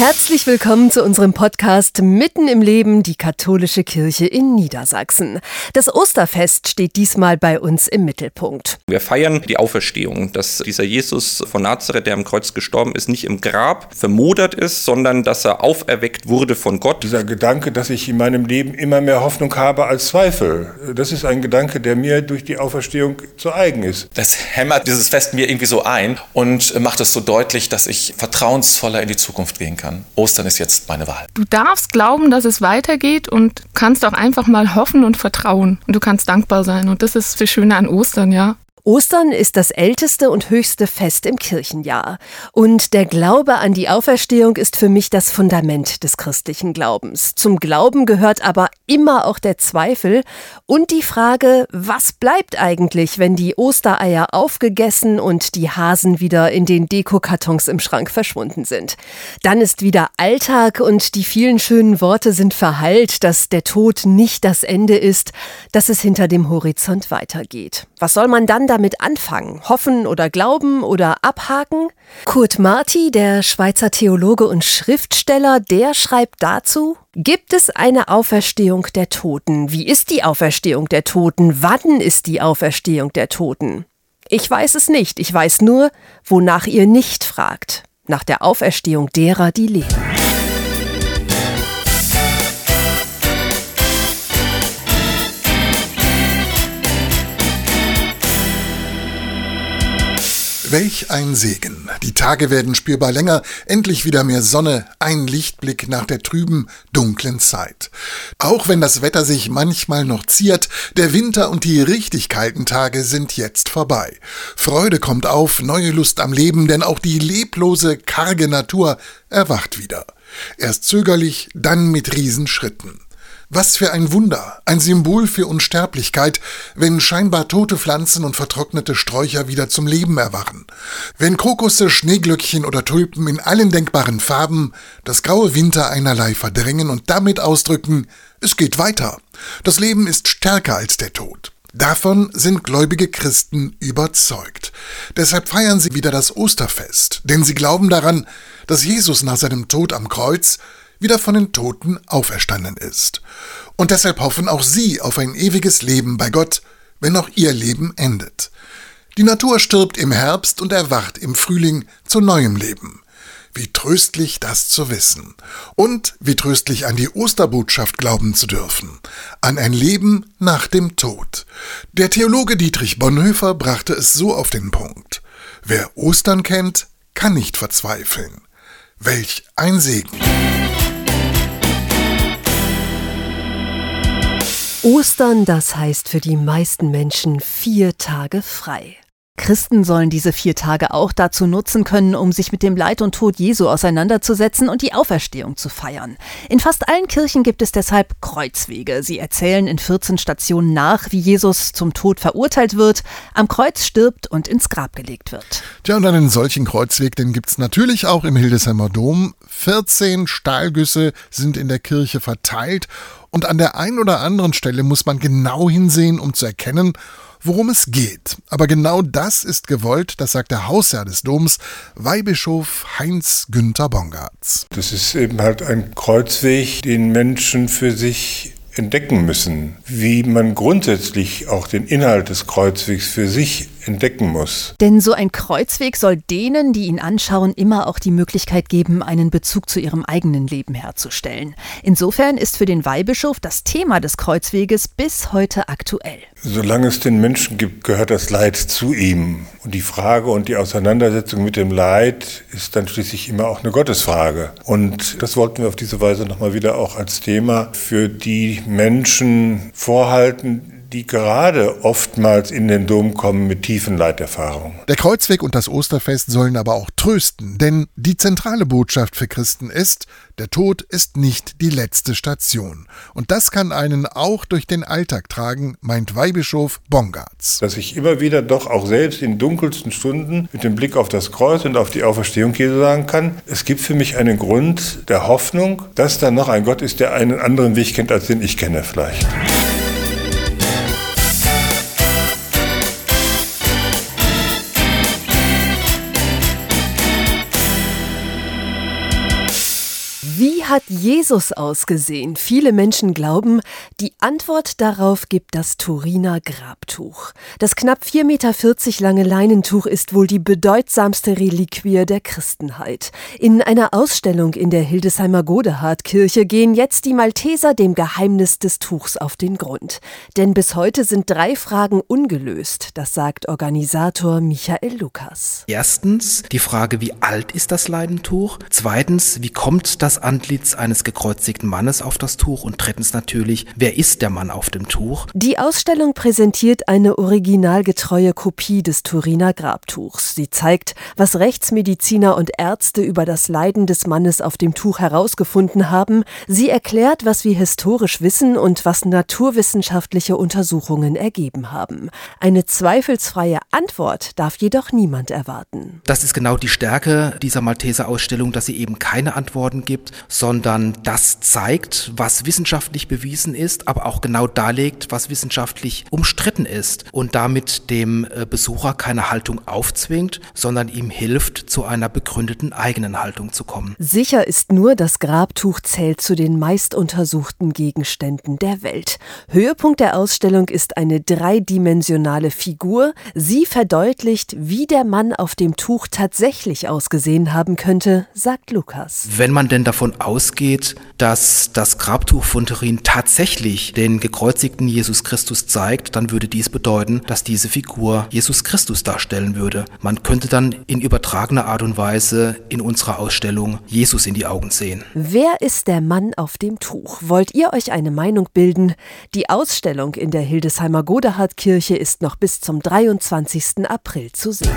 Herzlich willkommen zu unserem Podcast Mitten im Leben, die katholische Kirche in Niedersachsen. Das Osterfest steht diesmal bei uns im Mittelpunkt. Wir feiern die Auferstehung, dass dieser Jesus von Nazareth, der am Kreuz gestorben ist, nicht im Grab vermodert ist, sondern dass er auferweckt wurde von Gott. Dieser Gedanke, dass ich in meinem Leben immer mehr Hoffnung habe als Zweifel, das ist ein Gedanke, der mir durch die Auferstehung zu eigen ist. Das hämmert dieses Fest mir irgendwie so ein und macht es so deutlich, dass ich vertrauensvoller in die Zukunft gehen kann kann. Ostern ist jetzt meine Wahl. Du darfst glauben, dass es weitergeht und kannst auch einfach mal hoffen und vertrauen. Und du kannst dankbar sein. Und das ist das Schöne an Ostern, ja. Ostern ist das älteste und höchste Fest im Kirchenjahr. Und der Glaube an die Auferstehung ist für mich das Fundament des christlichen Glaubens. Zum Glauben gehört aber immer auch der Zweifel und die Frage, was bleibt eigentlich, wenn die Ostereier aufgegessen und die Hasen wieder in den Dekokartons im Schrank verschwunden sind. Dann ist wieder Alltag und die vielen schönen Worte sind verhallt, dass der Tod nicht das Ende ist, dass es hinter dem Horizont weitergeht. Was soll man dann damit anfangen? Hoffen oder glauben oder abhaken? Kurt Marti, der Schweizer Theologe und Schriftsteller, der schreibt dazu, Gibt es eine Auferstehung der Toten? Wie ist die Auferstehung der Toten? Wann ist die Auferstehung der Toten? Ich weiß es nicht, ich weiß nur, wonach ihr nicht fragt, nach der Auferstehung derer, die leben. Welch ein Segen. Die Tage werden spürbar länger, endlich wieder mehr Sonne, ein Lichtblick nach der trüben, dunklen Zeit. Auch wenn das Wetter sich manchmal noch ziert, der Winter und die richtig kalten Tage sind jetzt vorbei. Freude kommt auf, neue Lust am Leben, denn auch die leblose, karge Natur erwacht wieder. Erst zögerlich, dann mit Riesenschritten. Was für ein Wunder, ein Symbol für Unsterblichkeit, wenn scheinbar tote Pflanzen und vertrocknete Sträucher wieder zum Leben erwachen. Wenn Krokusse, Schneeglöckchen oder Tulpen in allen denkbaren Farben das graue Winter einerlei verdrängen und damit ausdrücken, es geht weiter. Das Leben ist stärker als der Tod. Davon sind gläubige Christen überzeugt. Deshalb feiern sie wieder das Osterfest, denn sie glauben daran, dass Jesus nach seinem Tod am Kreuz wieder von den Toten auferstanden ist. Und deshalb hoffen auch sie auf ein ewiges Leben bei Gott, wenn auch ihr Leben endet. Die Natur stirbt im Herbst und erwacht im Frühling zu neuem Leben. Wie tröstlich das zu wissen. Und wie tröstlich an die Osterbotschaft glauben zu dürfen. An ein Leben nach dem Tod. Der Theologe Dietrich Bonhoeffer brachte es so auf den Punkt. Wer Ostern kennt, kann nicht verzweifeln. Welch ein Segen. Ostern, das heißt für die meisten Menschen vier Tage frei. Christen sollen diese vier Tage auch dazu nutzen können, um sich mit dem Leid und Tod Jesu auseinanderzusetzen und die Auferstehung zu feiern. In fast allen Kirchen gibt es deshalb Kreuzwege. Sie erzählen in 14 Stationen nach, wie Jesus zum Tod verurteilt wird, am Kreuz stirbt und ins Grab gelegt wird. Tja, und einen solchen Kreuzweg, den gibt es natürlich auch im Hildesheimer Dom. 14 Stahlgüsse sind in der Kirche verteilt und an der einen oder anderen Stelle muss man genau hinsehen, um zu erkennen, worum es geht. Aber genau das ist gewollt, das sagt der Hausherr des Doms, Weihbischof Heinz Günther Bongartz. Das ist eben halt ein Kreuzweg, den Menschen für sich entdecken müssen, wie man grundsätzlich auch den Inhalt des Kreuzwegs für sich entdecken muss. Denn so ein Kreuzweg soll denen, die ihn anschauen, immer auch die Möglichkeit geben, einen Bezug zu ihrem eigenen Leben herzustellen. Insofern ist für den Weihbischof das Thema des Kreuzweges bis heute aktuell. Solange es den Menschen gibt, gehört das Leid zu ihm. Und die Frage und die Auseinandersetzung mit dem Leid ist dann schließlich immer auch eine Gottesfrage. Und das wollten wir auf diese Weise nochmal wieder auch als Thema für die Menschen vorhalten, die gerade oftmals in den Dom kommen mit tiefen Leiterfahrungen. Der Kreuzweg und das Osterfest sollen aber auch trösten, denn die zentrale Botschaft für Christen ist, der Tod ist nicht die letzte Station. Und das kann einen auch durch den Alltag tragen, meint Weihbischof Bongartz. Dass ich immer wieder doch auch selbst in dunkelsten Stunden mit dem Blick auf das Kreuz und auf die Auferstehung Jesu sagen kann, es gibt für mich einen Grund der Hoffnung, dass da noch ein Gott ist, der einen anderen Weg kennt, als den ich kenne vielleicht. Hat Jesus ausgesehen? Viele Menschen glauben, die Antwort darauf gibt das Turiner Grabtuch. Das knapp 4,40 Meter lange Leinentuch ist wohl die bedeutsamste Reliquie der Christenheit. In einer Ausstellung in der Hildesheimer Godehardkirche gehen jetzt die Malteser dem Geheimnis des Tuchs auf den Grund. Denn bis heute sind drei Fragen ungelöst, das sagt Organisator Michael Lukas. Erstens die Frage, wie alt ist das Leinentuch? Zweitens, wie kommt das Antlitz eines gekreuzigten Mannes auf das Tuch und drittens natürlich, wer ist der Mann auf dem Tuch? Die Ausstellung präsentiert eine originalgetreue Kopie des Turiner Grabtuchs. Sie zeigt, was Rechtsmediziner und Ärzte über das Leiden des Mannes auf dem Tuch herausgefunden haben. Sie erklärt, was wir historisch wissen und was naturwissenschaftliche Untersuchungen ergeben haben. Eine zweifelsfreie Antwort darf jedoch niemand erwarten. Das ist genau die Stärke dieser Malteser Ausstellung, dass sie eben keine Antworten gibt, sondern das zeigt, was wissenschaftlich bewiesen ist, aber auch genau darlegt, was wissenschaftlich umstritten ist und damit dem äh, Besucher keine Haltung aufzwingt, sondern ihm hilft, zu einer begründeten eigenen Haltung zu kommen. Sicher ist nur, das Grabtuch zählt zu den meist untersuchten Gegenständen der Welt. Höhepunkt der Ausstellung ist eine dreidimensionale Figur. Sie verdeutlicht, wie der Mann auf dem Tuch tatsächlich ausgesehen haben könnte, sagt Lukas. Wenn man denn davon ausgeht, dass das Grabtuch von Turin tatsächlich den gekreuzigten Jesus Christus zeigt, dann würde dies bedeuten, dass diese Figur Jesus Christus darstellen würde. Man könnte dann in übertragener Art und Weise in unserer Ausstellung Jesus in die Augen sehen. Wer ist der Mann auf dem Tuch? Wollt ihr euch eine Meinung bilden? Die Ausstellung in der Hildesheimer Godehardkirche ist noch bis zum 23. April zu sehen.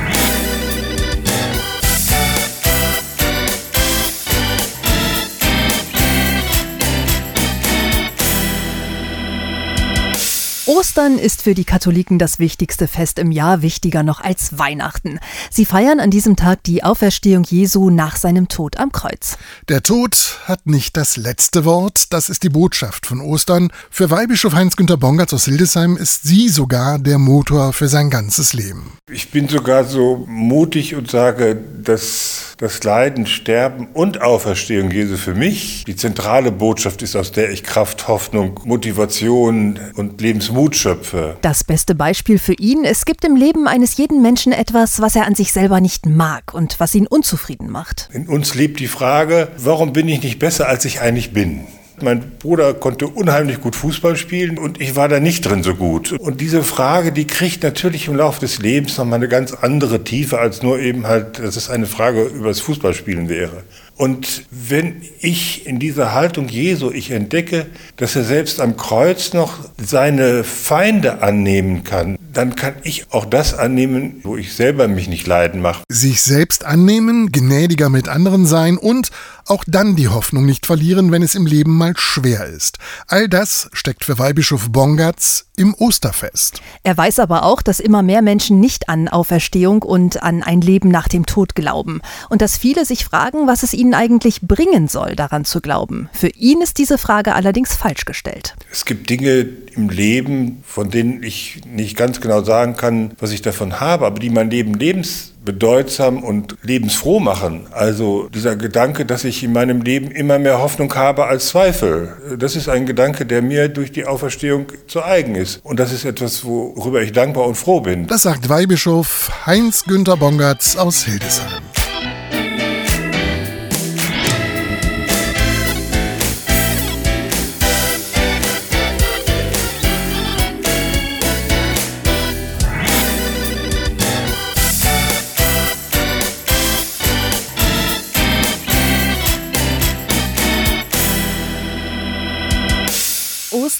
Ostern ist für die Katholiken das wichtigste Fest im Jahr, wichtiger noch als Weihnachten. Sie feiern an diesem Tag die Auferstehung Jesu nach seinem Tod am Kreuz. Der Tod hat nicht das letzte Wort, das ist die Botschaft von Ostern. Für Weihbischof Heinz-Günther Bongartz aus Hildesheim ist sie sogar der Motor für sein ganzes Leben. Ich bin sogar so mutig und sage, dass das Leiden, Sterben und Auferstehung Jesu für mich die zentrale Botschaft ist, aus der ich Kraft, Hoffnung, Motivation und Lebensmut schöpfe. Das beste Beispiel für ihn, es gibt im Leben eines jeden Menschen etwas, was er an sich selber nicht mag und was ihn unzufrieden macht. In uns lebt die Frage, warum bin ich nicht besser, als ich eigentlich bin? Mein Bruder konnte unheimlich gut Fußball spielen und ich war da nicht drin so gut. Und diese Frage, die kriegt natürlich im Laufe des Lebens nochmal eine ganz andere Tiefe, als nur eben halt, dass es eine Frage über das Fußballspielen wäre. Und wenn ich in dieser Haltung Jesu, ich entdecke, dass er selbst am Kreuz noch seine Feinde annehmen kann, dann kann ich auch das annehmen, wo ich selber mich nicht leiden mache. Sich selbst annehmen, gnädiger mit anderen sein und auch dann die Hoffnung nicht verlieren, wenn es im Leben mal schwer ist. All das steckt für Weihbischof Bongatz im Osterfest. Er weiß aber auch, dass immer mehr Menschen nicht an Auferstehung und an ein Leben nach dem Tod glauben und dass viele sich fragen, was es ihnen eigentlich bringen soll, daran zu glauben. Für ihn ist diese Frage allerdings falsch gestellt. Es gibt Dinge im Leben, von denen ich nicht ganz genau sagen kann, was ich davon habe, aber die mein Leben lebensbedeutsam und lebensfroh machen. Also dieser Gedanke, dass ich in meinem Leben immer mehr Hoffnung habe als Zweifel, das ist ein Gedanke, der mir durch die Auferstehung zu eigen ist. Und das ist etwas, worüber ich dankbar und froh bin. Das sagt Weihbischof Heinz-Günther Bongartz aus Hildesheim.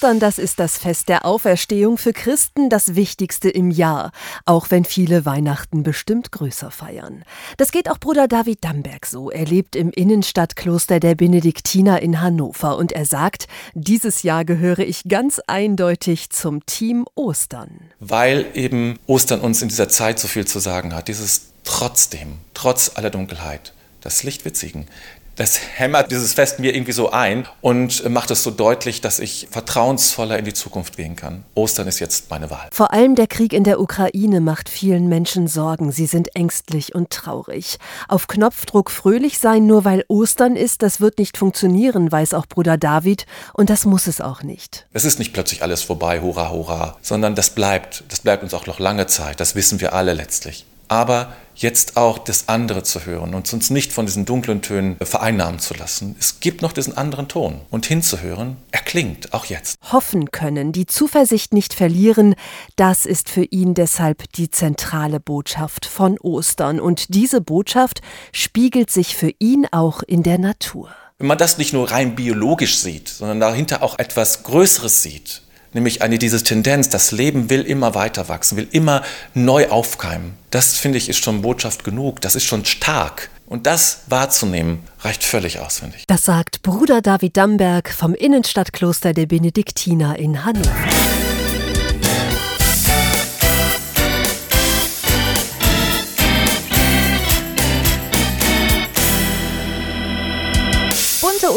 Ostern, das ist das Fest der Auferstehung für Christen das wichtigste im Jahr, auch wenn viele Weihnachten bestimmt größer feiern. Das geht auch Bruder David Damberg so. Er lebt im Innenstadtkloster der Benediktiner in Hannover und er sagt, dieses Jahr gehöre ich ganz eindeutig zum Team Ostern. Weil eben Ostern uns in dieser Zeit so viel zu sagen hat, dieses trotzdem, trotz aller Dunkelheit, das Licht wird siegen das hämmert dieses Fest mir irgendwie so ein und macht es so deutlich, dass ich vertrauensvoller in die Zukunft gehen kann. Ostern ist jetzt meine Wahl. Vor allem der Krieg in der Ukraine macht vielen Menschen Sorgen. Sie sind ängstlich und traurig. Auf Knopfdruck fröhlich sein, nur weil Ostern ist, das wird nicht funktionieren, weiß auch Bruder David. Und das muss es auch nicht. Es ist nicht plötzlich alles vorbei, hurra, hurra, sondern das bleibt. Das bleibt uns auch noch lange Zeit. Das wissen wir alle letztlich aber jetzt auch das andere zu hören und uns nicht von diesen dunklen Tönen vereinnahmen zu lassen. Es gibt noch diesen anderen Ton und hinzuhören, er klingt auch jetzt. Hoffen können, die Zuversicht nicht verlieren, das ist für ihn deshalb die zentrale Botschaft von Ostern und diese Botschaft spiegelt sich für ihn auch in der Natur. Wenn man das nicht nur rein biologisch sieht, sondern dahinter auch etwas Größeres sieht, nämlich eine diese Tendenz, das Leben will immer weiter wachsen, will immer neu aufkeimen. Das finde ich ist schon Botschaft genug, das ist schon stark. Und das wahrzunehmen, reicht völlig aus, finde ich. Das sagt Bruder David Damberg vom Innenstadtkloster der Benediktiner in Hannover.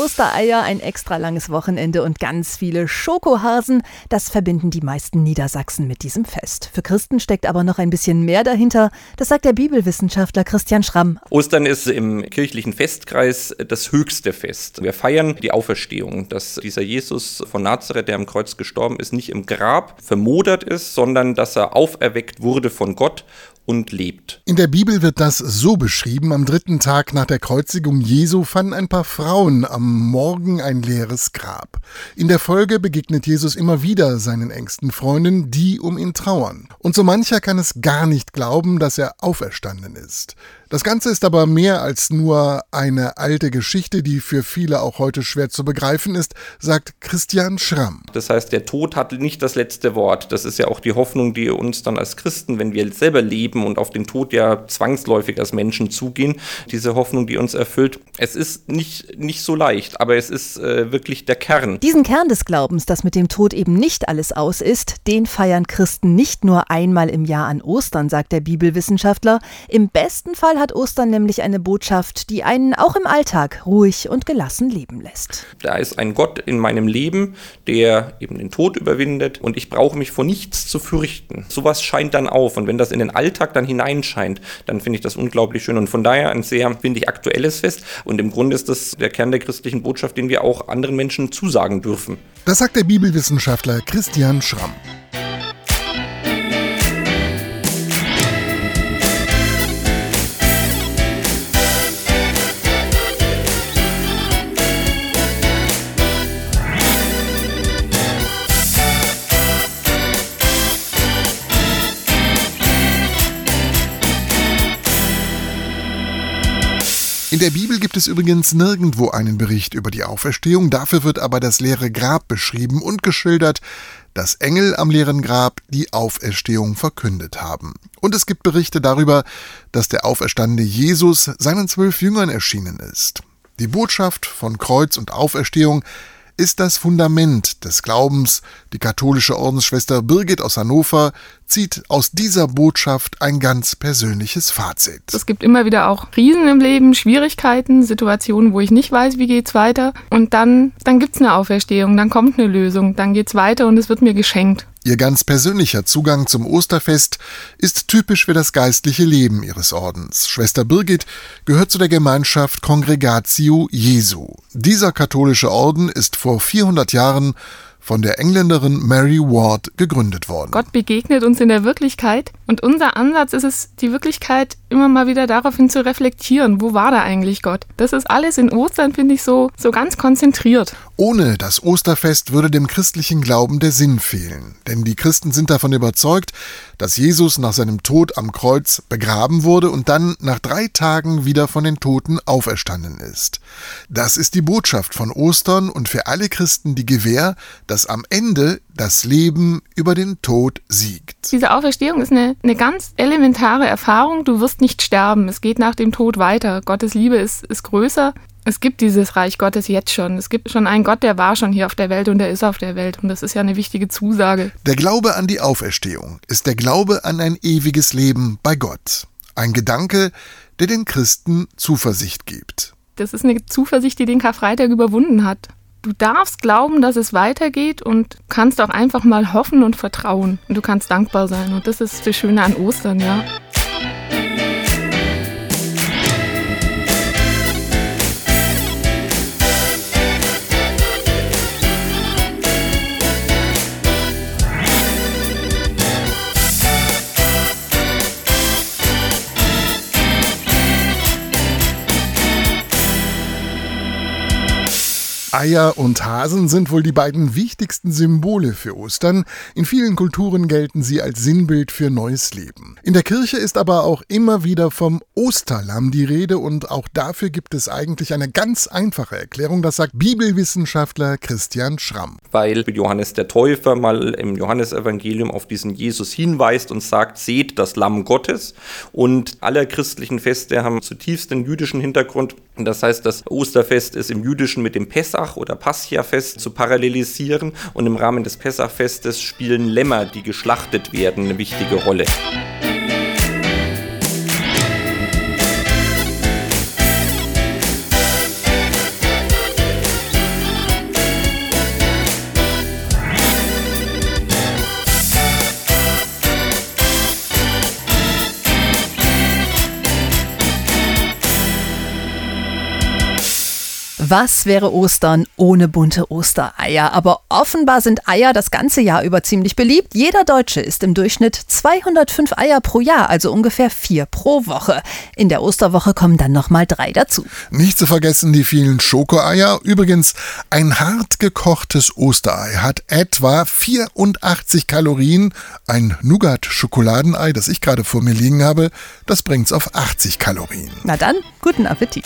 Ostereier, ein extra langes Wochenende und ganz viele Schokohasen. Das verbinden die meisten Niedersachsen mit diesem Fest. Für Christen steckt aber noch ein bisschen mehr dahinter. Das sagt der Bibelwissenschaftler Christian Schramm. Ostern ist im kirchlichen Festkreis das höchste Fest. Wir feiern die Auferstehung, dass dieser Jesus von Nazareth, der am Kreuz gestorben ist, nicht im Grab vermodert ist, sondern dass er auferweckt wurde von Gott und lebt. In der Bibel wird das so beschrieben, am dritten Tag nach der Kreuzigung Jesu fanden ein paar Frauen am Morgen ein leeres Grab. In der Folge begegnet Jesus immer wieder seinen engsten Freunden, die um ihn trauern. Und so mancher kann es gar nicht glauben, dass er auferstanden ist. Das Ganze ist aber mehr als nur eine alte Geschichte, die für viele auch heute schwer zu begreifen ist, sagt Christian Schramm. Das heißt, der Tod hat nicht das letzte Wort. Das ist ja auch die Hoffnung, die uns dann als Christen, wenn wir selber leben und auf den Tod ja zwangsläufig als Menschen zugehen, diese Hoffnung, die uns erfüllt. Es ist nicht, nicht so leicht, aber es ist äh, wirklich der Kern. Diesen Kern des Glaubens, dass mit dem Tod eben nicht alles aus ist, den feiern Christen nicht nur einmal im Jahr an Ostern, sagt der Bibelwissenschaftler. Im besten Fall hat Ostern nämlich eine Botschaft, die einen auch im Alltag ruhig und gelassen leben lässt. Da ist ein Gott in meinem Leben, der eben den Tod überwindet und ich brauche mich vor nichts zu fürchten. Sowas scheint dann auf und wenn das in den Alltag dann hineinscheint, dann finde ich das unglaublich schön und von daher ein sehr, finde ich, aktuelles Fest und im Grunde ist das der Kern der christlichen Botschaft, den wir auch anderen Menschen zusagen dürfen. Das sagt der Bibelwissenschaftler Christian Schramm. Der Bibel gibt es übrigens nirgendwo einen Bericht über die Auferstehung, dafür wird aber das leere Grab beschrieben und geschildert, dass Engel am leeren Grab die Auferstehung verkündet haben. Und es gibt Berichte darüber, dass der auferstandene Jesus seinen zwölf Jüngern erschienen ist. Die Botschaft von Kreuz und Auferstehung ist das Fundament des Glaubens. Die katholische Ordensschwester Birgit aus Hannover zieht aus dieser Botschaft ein ganz persönliches Fazit. Es gibt immer wieder auch Krisen im Leben, Schwierigkeiten, Situationen, wo ich nicht weiß, wie geht's weiter. Und dann, dann gibt's eine Auferstehung, dann kommt eine Lösung, dann geht's weiter und es wird mir geschenkt. Ihr ganz persönlicher Zugang zum Osterfest ist typisch für das geistliche Leben ihres Ordens. Schwester Birgit gehört zu der Gemeinschaft Congregatio Jesu. Dieser katholische Orden ist vor 400 Jahren von der Engländerin Mary Ward gegründet worden. Gott begegnet uns in der Wirklichkeit und unser Ansatz ist es, die Wirklichkeit immer mal wieder daraufhin zu reflektieren. Wo war da eigentlich Gott? Das ist alles in Ostern, finde ich, so, so ganz konzentriert. Ohne das Osterfest würde dem christlichen Glauben der Sinn fehlen. Denn die Christen sind davon überzeugt, dass Jesus nach seinem Tod am Kreuz begraben wurde und dann nach drei Tagen wieder von den Toten auferstanden ist. Das ist die Botschaft von Ostern und für alle Christen die Gewähr, dass dass am Ende das Leben über den Tod siegt. Diese Auferstehung ist eine, eine ganz elementare Erfahrung. Du wirst nicht sterben. Es geht nach dem Tod weiter. Gottes Liebe ist, ist größer. Es gibt dieses Reich Gottes jetzt schon. Es gibt schon einen Gott, der war schon hier auf der Welt und der ist auf der Welt. Und das ist ja eine wichtige Zusage. Der Glaube an die Auferstehung ist der Glaube an ein ewiges Leben bei Gott. Ein Gedanke, der den Christen Zuversicht gibt. Das ist eine Zuversicht, die den Karfreitag überwunden hat. Du darfst glauben, dass es weitergeht und kannst auch einfach mal hoffen und vertrauen. Und du kannst dankbar sein. Und das ist das Schöne an Ostern, ja. Eier und Hasen sind wohl die beiden wichtigsten Symbole für Ostern. In vielen Kulturen gelten sie als Sinnbild für neues Leben. In der Kirche ist aber auch immer wieder vom Osterlamm die Rede und auch dafür gibt es eigentlich eine ganz einfache Erklärung, das sagt Bibelwissenschaftler Christian Schramm. Weil Johannes der Täufer mal im Johannesevangelium auf diesen Jesus hinweist und sagt, seht das Lamm Gottes und alle christlichen Feste haben zutiefst den jüdischen Hintergrund. Das heißt, das Osterfest ist im Jüdischen mit dem Pessach Pessach oder Pascha-Fest zu parallelisieren und im Rahmen des Pessachfestes spielen Lämmer, die geschlachtet werden, eine wichtige Rolle. Was wäre Ostern ohne bunte Ostereier? Aber offenbar sind Eier das ganze Jahr über ziemlich beliebt. Jeder Deutsche isst im Durchschnitt 205 Eier pro Jahr, also ungefähr vier pro Woche. In der Osterwoche kommen dann nochmal drei dazu. Nicht zu vergessen die vielen Schokoeier. Übrigens, ein hart gekochtes Osterei hat etwa 84 Kalorien. Ein Nougat-Schokoladenei, das ich gerade vor mir liegen habe, das bringt's auf 80 Kalorien. Na dann, guten Appetit.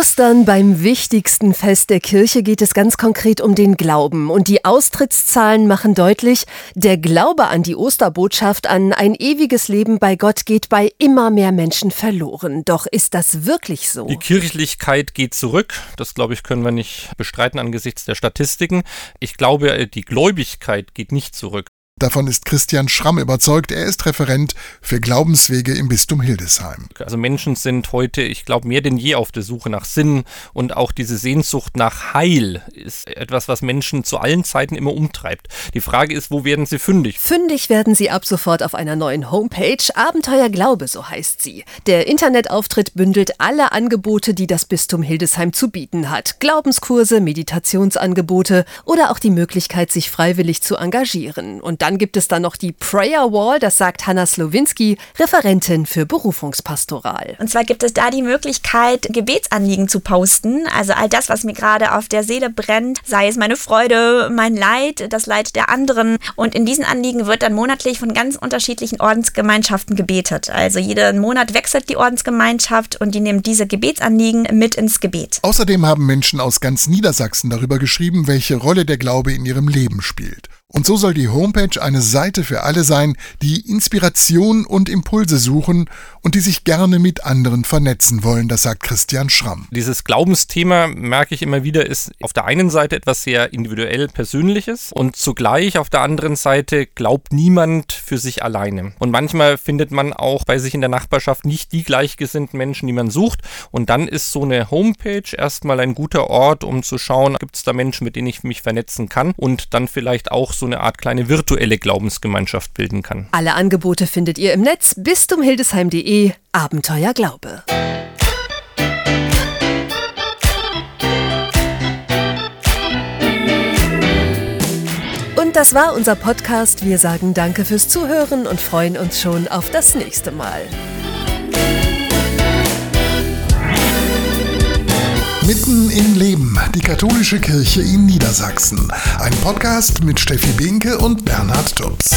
Ostern beim wichtigsten Fest der Kirche geht es ganz konkret um den Glauben. Und die Austrittszahlen machen deutlich, der Glaube an die Osterbotschaft, an ein ewiges Leben bei Gott geht bei immer mehr Menschen verloren. Doch ist das wirklich so? Die Kirchlichkeit geht zurück. Das, glaube ich, können wir nicht bestreiten angesichts der Statistiken. Ich glaube, die Gläubigkeit geht nicht zurück. Davon ist Christian Schramm überzeugt. Er ist Referent für Glaubenswege im Bistum Hildesheim. Also Menschen sind heute, ich glaube, mehr denn je auf der Suche nach Sinn und auch diese Sehnsucht nach Heil ist etwas, was Menschen zu allen Zeiten immer umtreibt. Die Frage ist, wo werden sie fündig? Fündig werden sie ab sofort auf einer neuen Homepage. Abenteuer Glaube, so heißt sie. Der Internetauftritt bündelt alle Angebote, die das Bistum Hildesheim zu bieten hat. Glaubenskurse, Meditationsangebote oder auch die Möglichkeit, sich freiwillig zu engagieren. Und dann dann gibt es dann noch die Prayer Wall, das sagt Hanna Slowinski, Referentin für Berufungspastoral. Und zwar gibt es da die Möglichkeit, Gebetsanliegen zu posten. Also all das, was mir gerade auf der Seele brennt, sei es meine Freude, mein Leid, das Leid der anderen. Und in diesen Anliegen wird dann monatlich von ganz unterschiedlichen Ordensgemeinschaften gebetet. Also jeden Monat wechselt die Ordensgemeinschaft und die nehmen diese Gebetsanliegen mit ins Gebet. Außerdem haben Menschen aus ganz Niedersachsen darüber geschrieben, welche Rolle der Glaube in ihrem Leben spielt. Und so soll die Homepage eine Seite für alle sein, die Inspiration und Impulse suchen und die sich gerne mit anderen vernetzen wollen, das sagt Christian Schramm. Dieses Glaubensthema, merke ich immer wieder, ist auf der einen Seite etwas sehr individuell Persönliches und zugleich auf der anderen Seite glaubt niemand für sich alleine. Und manchmal findet man auch bei sich in der Nachbarschaft nicht die gleichgesinnten Menschen, die man sucht. Und dann ist so eine Homepage erstmal ein guter Ort, um zu schauen, gibt es da Menschen, mit denen ich mich vernetzen kann und dann vielleicht auch so eine Art kleine virtuelle Glaubensgemeinschaft bilden kann. Alle Angebote findet ihr im Netz bistumhildesheim.de Abenteuer Glaube. Und das war unser Podcast. Wir sagen Danke fürs Zuhören und freuen uns schon auf das nächste Mal. Mitten im Leben, die katholische Kirche in Niedersachsen. Ein Podcast mit Steffi Binke und Bernhard Tubbs.